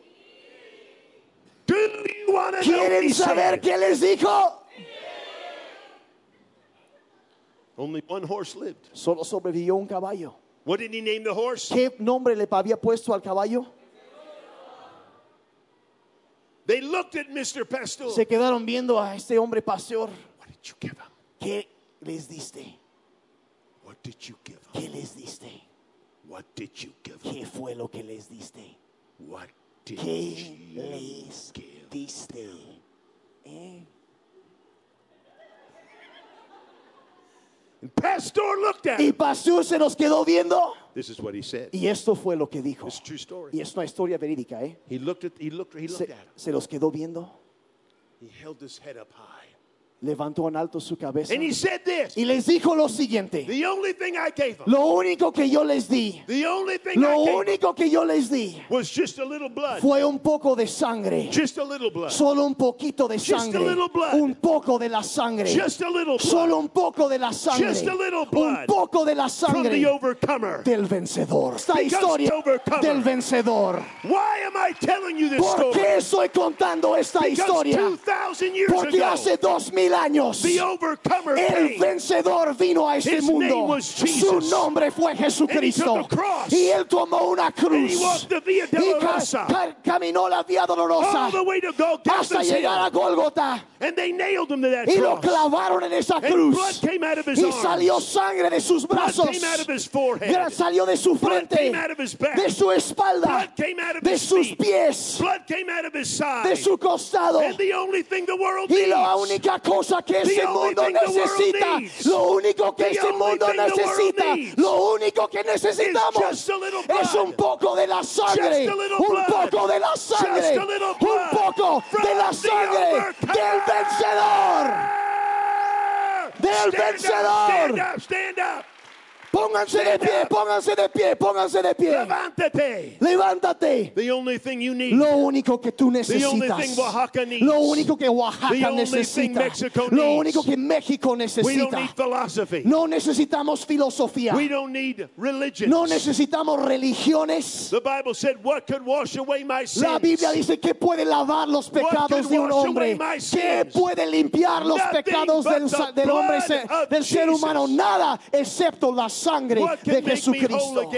Do you want to know what
¿Quieren
he
saber
said?
qué les dijo?
Only one horse lived.
Solo sobrevivió un caballo.
What did he name the horse?
¿Qué nombre le había puesto al caballo?
They looked at Mr. Pastor.
Se quedaron viendo a este hombre pastor.
What did you give him?
¿Qué les diste?
What did you give him?
¿Qué les diste?
What did you give him?
¿Qué fue lo que les diste?
What did
¿Qué
you
les
give?
diste? ¿Eh?
And Pastor looked at
Y. Pastor se nos quedó viendo.
This is what he said.
Y esto fue lo que dijo.
It's a true story.
Y es una historia verídica, ¿eh?
He looked at he looked he
Se,
looked at him.
se los quedó viendo.
He held his head up high.
Levantó en alto su cabeza.
And he said this.
Y les dijo lo siguiente.
The only thing I gave him,
Lo único que yo les di,
the only thing I
lo
gave him
único que yo les di
was just a little blood.
fue un poco de sangre.
Just a little blood.
Solo un poquito de
Just a
sangre.
little blood.
Un poco de la sangre.
Just a little blood.
Solo un poco de la sangre.
Just a little
Un poco de la
from
sangre
the overcomer.
del vencedor. Esta
Because
historia
overcomer.
del vencedor.
Why am I telling you this
¿Por qué estoy contando esta
Because
historia?
2,000 years
Porque hace dos mil años
the overcomer
el vencedor vino a este mundo. Su nombre fue Jesucristo. Y él tomó una cruz. y ca-
Dolorosa
ca- caminó la vía dolorosa hasta llegar a
that
y lo clavaron en esa cruz. Y salió sangre de sus brazos. Salió de su frente, de su espalda, de sus pies, de su costado. Y la única cosa que
The
ese mundo necesita, lo único que ese mundo necesita, lo único que necesitamos es un poco de la sangre, un poco de la sangre, un poco de la sangre del vencedor. Del vencedor. Pónganse de pie, pónganse de pie, pónganse de pie.
Levántate.
Levántate.
The only thing you need.
Lo único que tú necesitas. Lo único que Oaxaca necesita. Lo único que México
We don't
necesita.
need philosophy.
No necesitamos filosofía.
We don't need.
No necesitamos religiones.
The Bible said, What could wash away my sins?
La Biblia dice que puede lavar los pecados de un hombre. Que puede limpiar los
Nothing
pecados del, del hombre, del ser humano. Nada excepto la sangre de Jesucristo.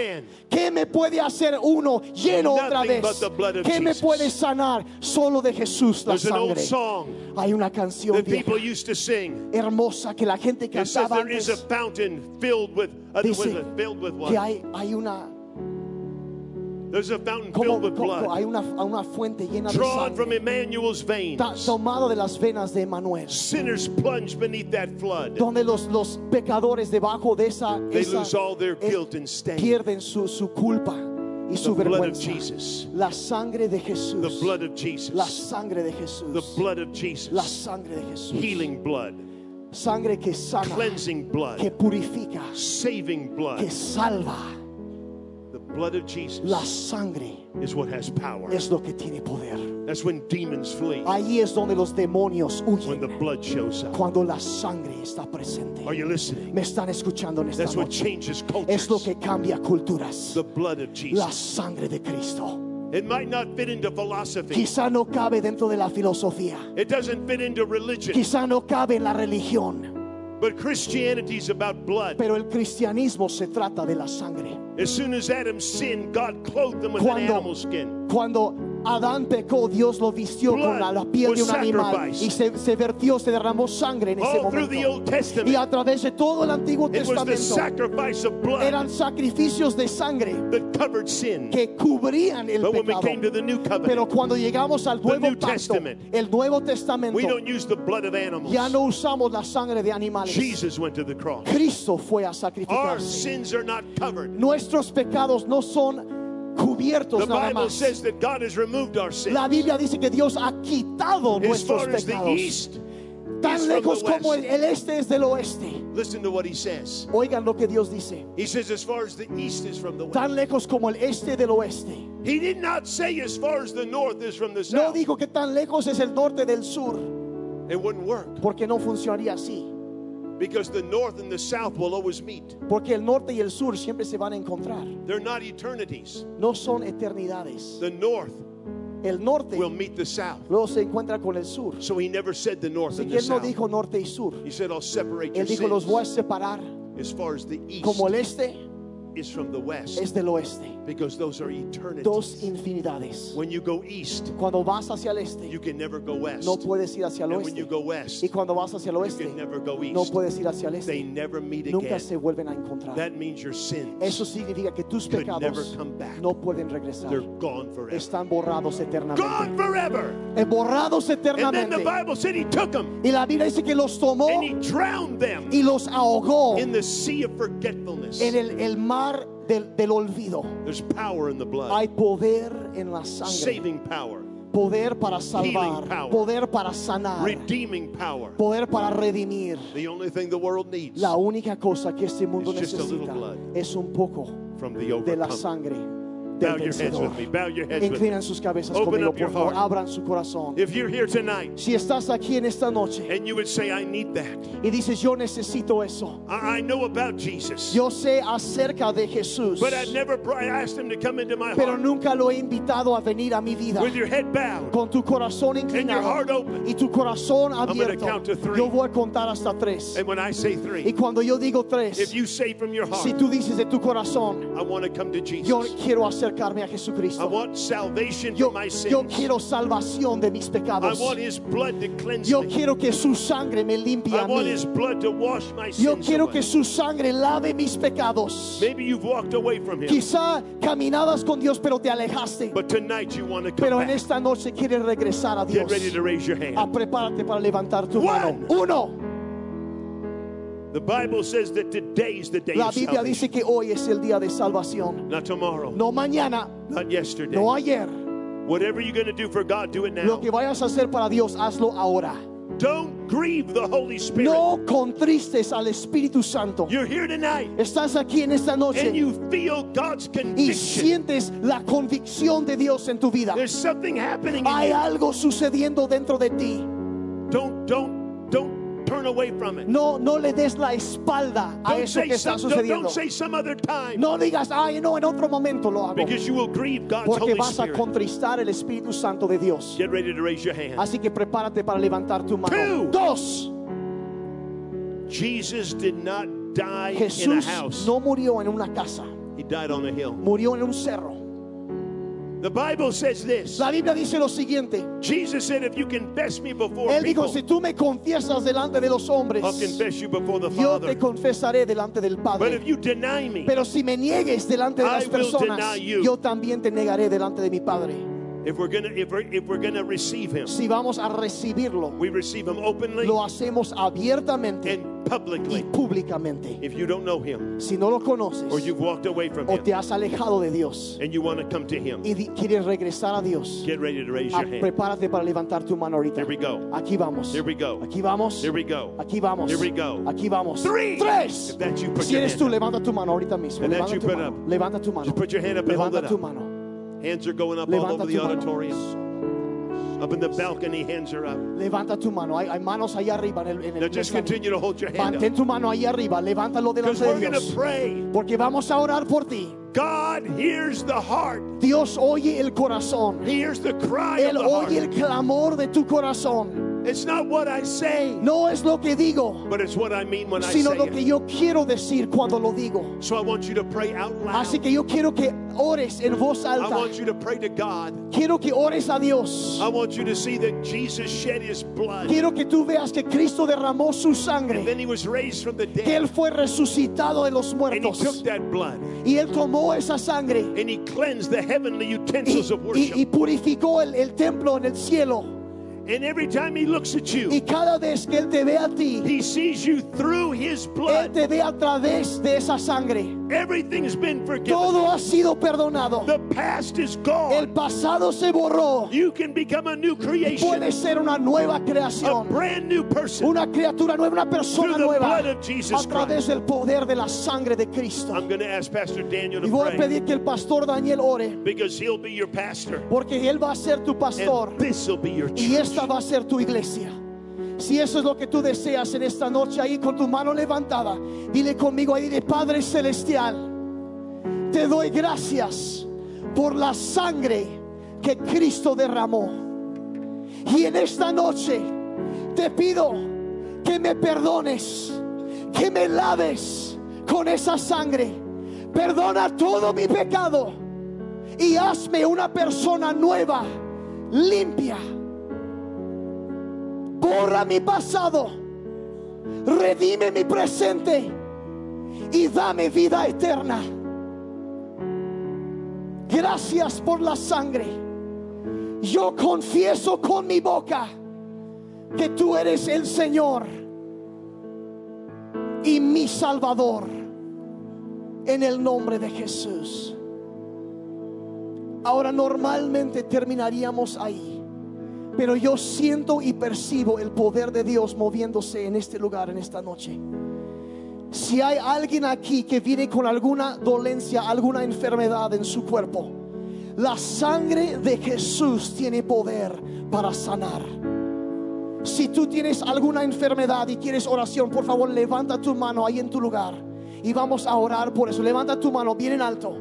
¿Qué me puede hacer uno lleno otra vez? ¿Qué me puede sanar? Solo de Jesús la sangre. Hay una canción
that
vieja,
people used to sing.
hermosa que la gente cantaba
there is a
antes.
fountain filled with, uh,
Dice Que hay, hay una
There's a fountain filled with blood,
hay una, una fuente llena de
drawn from Emmanuel's veins.
tomado de las venas de Emanuel.
Sinners plunge beneath that flood.
donde los, los pecadores debajo de esa,
They
esa-
lose all their guilt and stain.
pierden su, su culpa y su
The blood of
vergüenza.
Jesus.
La sangre de
The
Jesús.
blood of Jesus.
La sangre de Jesús.
The blood of
La
Jesus.
sangre de Jesús.
Healing blood.
Sangre que sana,
Cleansing blood.
que purifica,
Saving
que
blood.
salva.
Blood of Jesus
La sangre
is what has power.
es lo que tiene poder.
That's when demons flee.
Ahí es donde los demonios
When the
huyen.
blood shows up.
Cuando la sangre está presente.
Are you listening?
Me están escuchando en esta
That's what changes
Es lo que cambia culturas.
The blood of
La
Jesus.
sangre de Cristo.
It might not fit into philosophy.
Quizá no cabe dentro de la filosofía.
It doesn't fit into religion.
Quizá no cabe en la religión.
But Christianity is about blood.
Pero el cristianismo se trata de la sangre.
As soon as Adam sinned, God clothed them with an
Cuando,
animal skin.
cuando Adán pecó, Dios lo vistió con la, la piel de un animal y se, se vertió, se derramó sangre en ese momento. Y a través de todo el Antiguo Testamento eran sacrificios de sangre que cubrían el pecado. Pero cuando llegamos al nuevo pacto, el Nuevo Testamento, ya no usamos la sangre de animales. Cristo fue a sacrificarse. Nuestros pecados no son cubiertos
The
nada
Bible
más.
says that God has removed our sins.
La Biblia dice que Dios ha quitado
As
nuestros
far as the
pecados.
east
Tan lejos como el, el este es del oeste.
Listen to what he says.
Oigan lo que Dios dice.
He says, as far as the east is from the west.
Tan lejos como el este del oeste.
He did not say as far as the north is from the
No
south.
dijo que tan lejos es el norte del sur,
It wouldn't work
porque no funcionaría así.
Because the north and the south will always meet.
Porque el norte y el sur siempre se van a encontrar.
They're not eternities.
No son eternidades.
The north
El norte
will meet the south.
luego se encuentra con el sur.
So he never said the north
Así
and
que
the
él no
south.
dijo norte y sur.
He said, I'll separate
Él dijo, los voy a
sins
separar
as far as the east
como el este
is from the west
es del oeste.
Because those are
Dos
eternities.
infinidades.
When you go east,
Cuando vas hacia el este,
you can never go west.
no puedes ir hacia el
And when you
oeste.
go west,
Y cuando vas hacia el
you
oeste,
can never go
no
east.
puedes ir hacia el
They
este.
never meet
Nunca
again.
se vuelven a encontrar.
That means your sins,
Eso significa que tus
could never
pecados
come back.
no pueden regresar.
they're gone forever.
Están borrados
Gone
eternamente.
forever.
Eh, Borrados
And then the. Bible said he took them
Y la Biblia dice que los tomó
and he drowned them
y los ahogó
in the sea of forgetfulness.
en el, el mar del, del olvido.
There's power in the blood,
Hay poder en la sangre.
saving power,
Poder para salvar.
Power.
Poder para sanar.
redeeming power.
Poder para redimir.
The only thing the world needs
La única cosa que este mundo necesita
blood.
es un poco
from the
de la sangre del
your heads
vencedor.
with me. Bow your heads with me.
Inclinan sus cabezas
Open
conmigo,
up your
por favor.
heart.
Abran su corazón.
If you're here tonight
Si estás aquí en esta noche
and you would say, I need that.
y dices, yo necesito eso.
I, I know about Jesus,
Yo sé acerca de Jesús,
but I've never I asked him to come into my
pero
heart
nunca lo he invitado a venir a mi vida.
with your head bowed.
Con tu corazón
your
inclinado
heart open.
y tu corazón abierto.
count to three.
Yo voy a contar hasta tres.
And when I say
Y
three,
cuando yo digo tres,
if you say from your
si
heart,
tú dices de tu corazón,
I want to come to
yo
Jesus.
quiero acercarme a
I
Jesucristo.
want salvation
Yo,
for my
yo
sins.
quiero salvación de mis
I
pecados.
want his blood to cleanse
Yo
me.
quiero que su sangre me limpie
I
a
want
mí.
his blood to wash my
Yo
sins
quiero
away.
que su sangre lave mis pecados.
Maybe you've walked away from him,
Quizá caminabas con Dios pero te alejaste.
but tonight you want to come
Pero en esta noche quieres regresar a
Get
Dios.
ready to raise your hand.
Ah, prepárate para levantar tu
One.
mano. Uno.
The Bible says that today is the day
La
of
Biblia
salvation.
dice que hoy es el día de salvación.
Not tomorrow,
No mañana,
not yesterday.
no ayer.
Whatever you're going to do for God, do it now.
Lo que vayas a hacer para Dios, hazlo ahora.
Don't grieve the Holy Spirit.
No contristes al Espíritu Santo.
You're here tonight
Estás aquí en esta noche
and you feel God's
y
conviction.
sientes la convicción de Dios en tu vida.
There's something happening in
Hay
you.
algo sucediendo dentro de ti.
Don't don't don't turn away from it.
No, no le des la espalda a
Don't
eso que está
some,
sucediendo.
don't say some other time
No digas, ay, no, en otro momento lo hago.
because you will grieve God's
Porque
Holy
vas a contristar el Espíritu Santo de Dios.
Get ready to raise your hand.
Así que prepárate para levantar tu mano.
Two.
Dos,
Jesus did not die in a
Jesús
house.
no murió en una casa,
He died on a hill.
murió en un cerro.
The Bible says this.
La Biblia dice lo siguiente.
Jesus said, if you confess me before
Él dijo,
people,
si tú me confiesas delante de los hombres,
I'll confess you before the
yo te
Father.
confesaré delante del
But
Padre.
if you deny me,
Pero si me niegues delante de
I
las
will
personas,
deny you.
yo también te negaré delante de mi Padre.
If we're gonna if we're if we're gonna receive him,
Si vamos a recibirlo,
we receive him openly
lo hacemos abiertamente
and
y
publicly.
públicamente.
If you don't know him
Si no lo conoces
or you've walked away from
o
him
te has alejado de Dios
and you want to come to him,
y quieres regresar a Dios,
get ready to raise
ah,
your hand.
prepárate para levantar tu mano ahorita.
Here we go.
Aquí vamos.
Here we go.
Aquí vamos.
Here we go.
Aquí vamos.
Here we go.
Aquí vamos.
Three.
Tres.
If that's you, put
Si eres tú, levanta tu mano ahorita mismo. Levanta tu mano. Levanta tu mano.
Just put your hand up and hold
Levanta
it
tu mano.
Hands are going up all over the
mano.
auditorium. Up in the balcony, hands are up.
Levanta tu mano. Hay, hay manos allá arriba en el, en el
Now just continue to hold your hand
Mantén
up.
tu mano ahí arriba. Levántalo delante
we're
de
going to
Dios.
pray.
Porque vamos a orar por ti.
God hears the heart.
Dios oye el corazón.
He hears the cry
Él
of the heart.
oye el clamor de tu corazón.
It's not what I say,
No es lo que digo,
but it's what I mean when I
sino
say
lo que
it.
yo quiero decir cuando lo digo.
So I want you to pray out loud.
Así que yo quiero que ores en voz
I
alta.
want you to pray to God.
Quiero que ores a Dios.
I want you to see that Jesus shed his blood.
Quiero que tú veas que Cristo derramó su
And
sangre,
then he was raised from the
que
dead.
Él fue resucitado de los
And he
muertos.
took that blood
Y Él tomó esa sangre
and he cleansed the heavenly
y,
utensils of
y-
worship.
y purificó el, el templo en el cielo.
And every time he looks at you,
Y cada vez que Él te ve a ti,
he sees you through his
Él
blood.
te ve a través de esa sangre.
Everything's been forgiven.
Todo ha sido perdonado.
The past is
El
gone.
pasado se borró.
You can become a new creation,
Puede ser una nueva
a
creación.
brand new person.
Una criatura nueva, una persona
Through the
nueva.
blood of Jesus
A través del poder de la sangre de Cristo.
I'm going to ask Pastor Daniel
Y
to
voy a pedir que el pastor Daniel ore.
because he'll be your pastor.
Porque Él va a ser tu pastor.
And this will be your
Y
church.
esta va a ser tu iglesia. Si eso es lo que tú deseas en esta noche, ahí con tu mano levantada, dile conmigo ahí, dile Padre Celestial, te doy gracias por la sangre que Cristo derramó. Y en esta noche te pido que me perdones, que me laves con esa sangre. Perdona todo mi pecado y hazme una persona nueva, limpia. Borra mi pasado, redime mi presente y dame vida eterna. Gracias por la sangre. Yo confieso con mi boca que tú eres el Señor y mi Salvador en el nombre de Jesús. Ahora normalmente terminaríamos ahí. Pero yo siento y percibo el poder de Dios moviéndose en este lugar, en esta noche. Si hay alguien aquí que viene con alguna dolencia, alguna enfermedad en su cuerpo, la sangre de Jesús tiene poder para sanar. Si tú tienes alguna enfermedad y quieres oración, por favor levanta tu mano ahí en tu lugar y vamos a orar por eso. Levanta tu mano bien en alto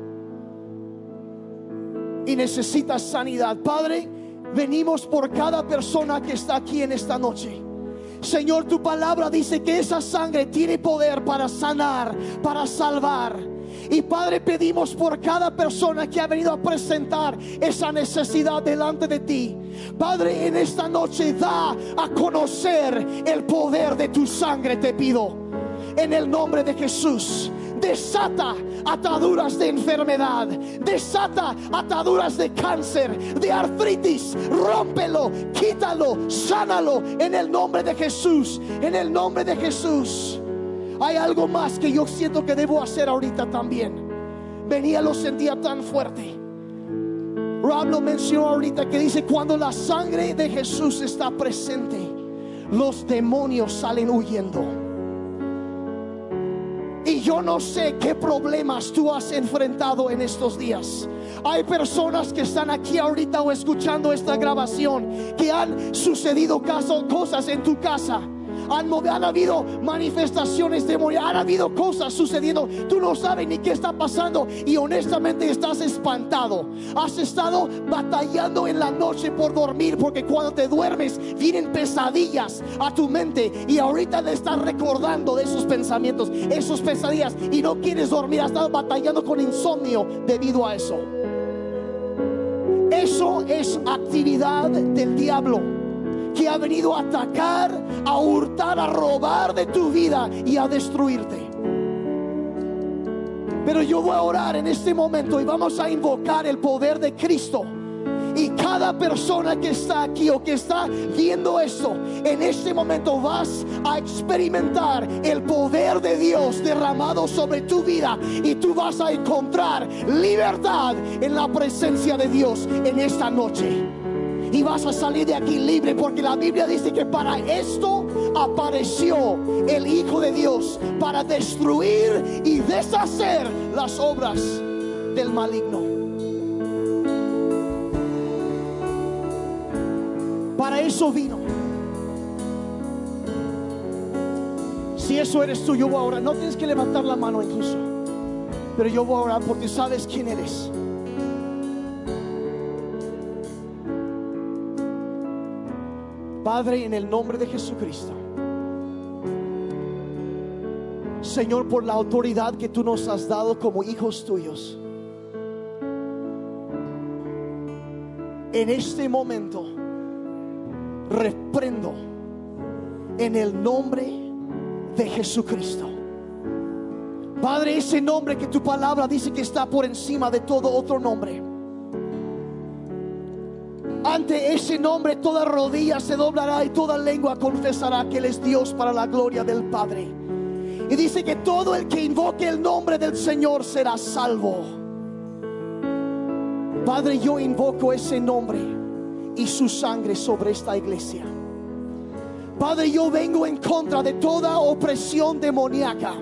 y necesitas sanidad. Padre, venimos por cada persona que está aquí en esta noche. Señor, tu palabra dice que esa sangre tiene poder para sanar, para salvar. Y Padre, pedimos por cada persona que ha venido a presentar esa necesidad delante de ti. Padre, en esta noche da a conocer el poder de tu sangre, te pido. En el nombre de Jesús desata ataduras de enfermedad, desata ataduras de cáncer, de artritis, rómpelo, quítalo, sánalo en el nombre de Jesús, en el nombre de Jesús. Hay algo más que yo siento que debo hacer ahorita también. Venía, lo sentía tan fuerte. Rob lo mencionó ahorita que dice cuando la sangre de Jesús está presente, los demonios salen huyendo. Yo no sé qué problemas tú has enfrentado en estos días. Hay personas que están aquí ahorita o escuchando esta grabación que han sucedido cosas en tu casa. Han, habido manifestaciones demonios, han habido cosas sucediendo. Tú no sabes ni qué está pasando y honestamente estás espantado. Has estado batallando en la noche por dormir porque cuando te duermes vienen pesadillas a tu mente y ahorita le estás recordando de esos pensamientos, esos pesadillas y no quieres dormir. Has estado batallando con insomnio debido a eso. Eso es actividad del diablo que ha venido a atacar, a hurtar, a robar de tu vida y a destruirte. Pero yo voy a orar en este momento y vamos a invocar el poder de Cristo. Y cada persona que está aquí o que está viendo esto, en este momento vas a experimentar el poder de Dios derramado sobre tu vida y tú vas a encontrar libertad en la presencia de Dios en esta noche. Y vas a salir de aquí libre porque la Biblia dice que para esto apareció el Hijo de Dios, para destruir y deshacer las obras del maligno. Para eso vino. Si eso eres tú, yo voy a. No tienes que levantar la mano incluso. Pero yo voy a orar porque sabes quién eres. Padre, en el nombre de Jesucristo. Señor, por la autoridad que tú nos has dado como hijos tuyos. En este momento, reprendo en el nombre de Jesucristo. Padre, ese nombre que tu palabra dice que está por encima de todo otro nombre. Ante ese nombre toda rodilla se doblará y toda lengua confesará que Él es Dios para la gloria del Padre. Y dice que todo el que invoque el nombre del Señor será salvo. Padre, yo invoco ese nombre y su sangre sobre esta iglesia. Padre, yo vengo en contra de toda opresión demoníaca,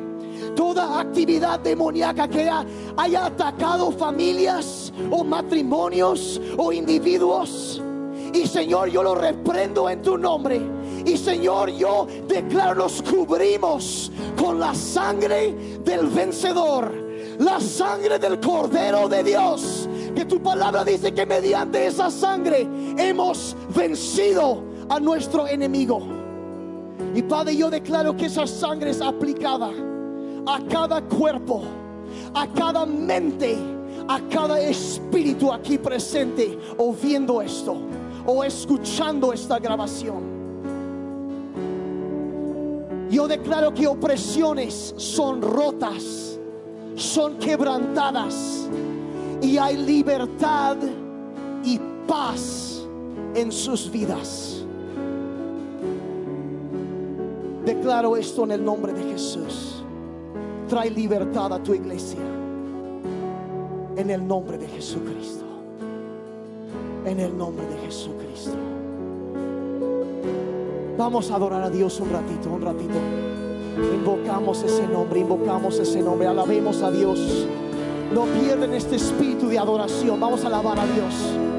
toda actividad demoníaca que ha- haya atacado familias o matrimonios o individuos. Y Señor, yo lo reprendo en tu nombre. Y Señor, yo declaro, nos cubrimos con la sangre del vencedor, la sangre del Cordero de Dios. Que tu palabra dice que mediante esa sangre hemos vencido a nuestro enemigo. Y Padre, yo declaro que esa sangre es aplicada a cada cuerpo, a cada mente, a cada espíritu aquí presente o viendo esto o escuchando esta grabación. Yo declaro que opresiones son rotas, son quebrantadas y hay libertad y paz en sus vidas. Declaro esto en el nombre de Jesús. Trae libertad a tu iglesia. En el nombre de Jesucristo. En el nombre de Jesucristo. Vamos a adorar a Dios un ratito, un ratito. Invocamos ese nombre, invocamos ese nombre, alabemos a Dios. No pierden este espíritu de adoración. Vamos a alabar a Dios.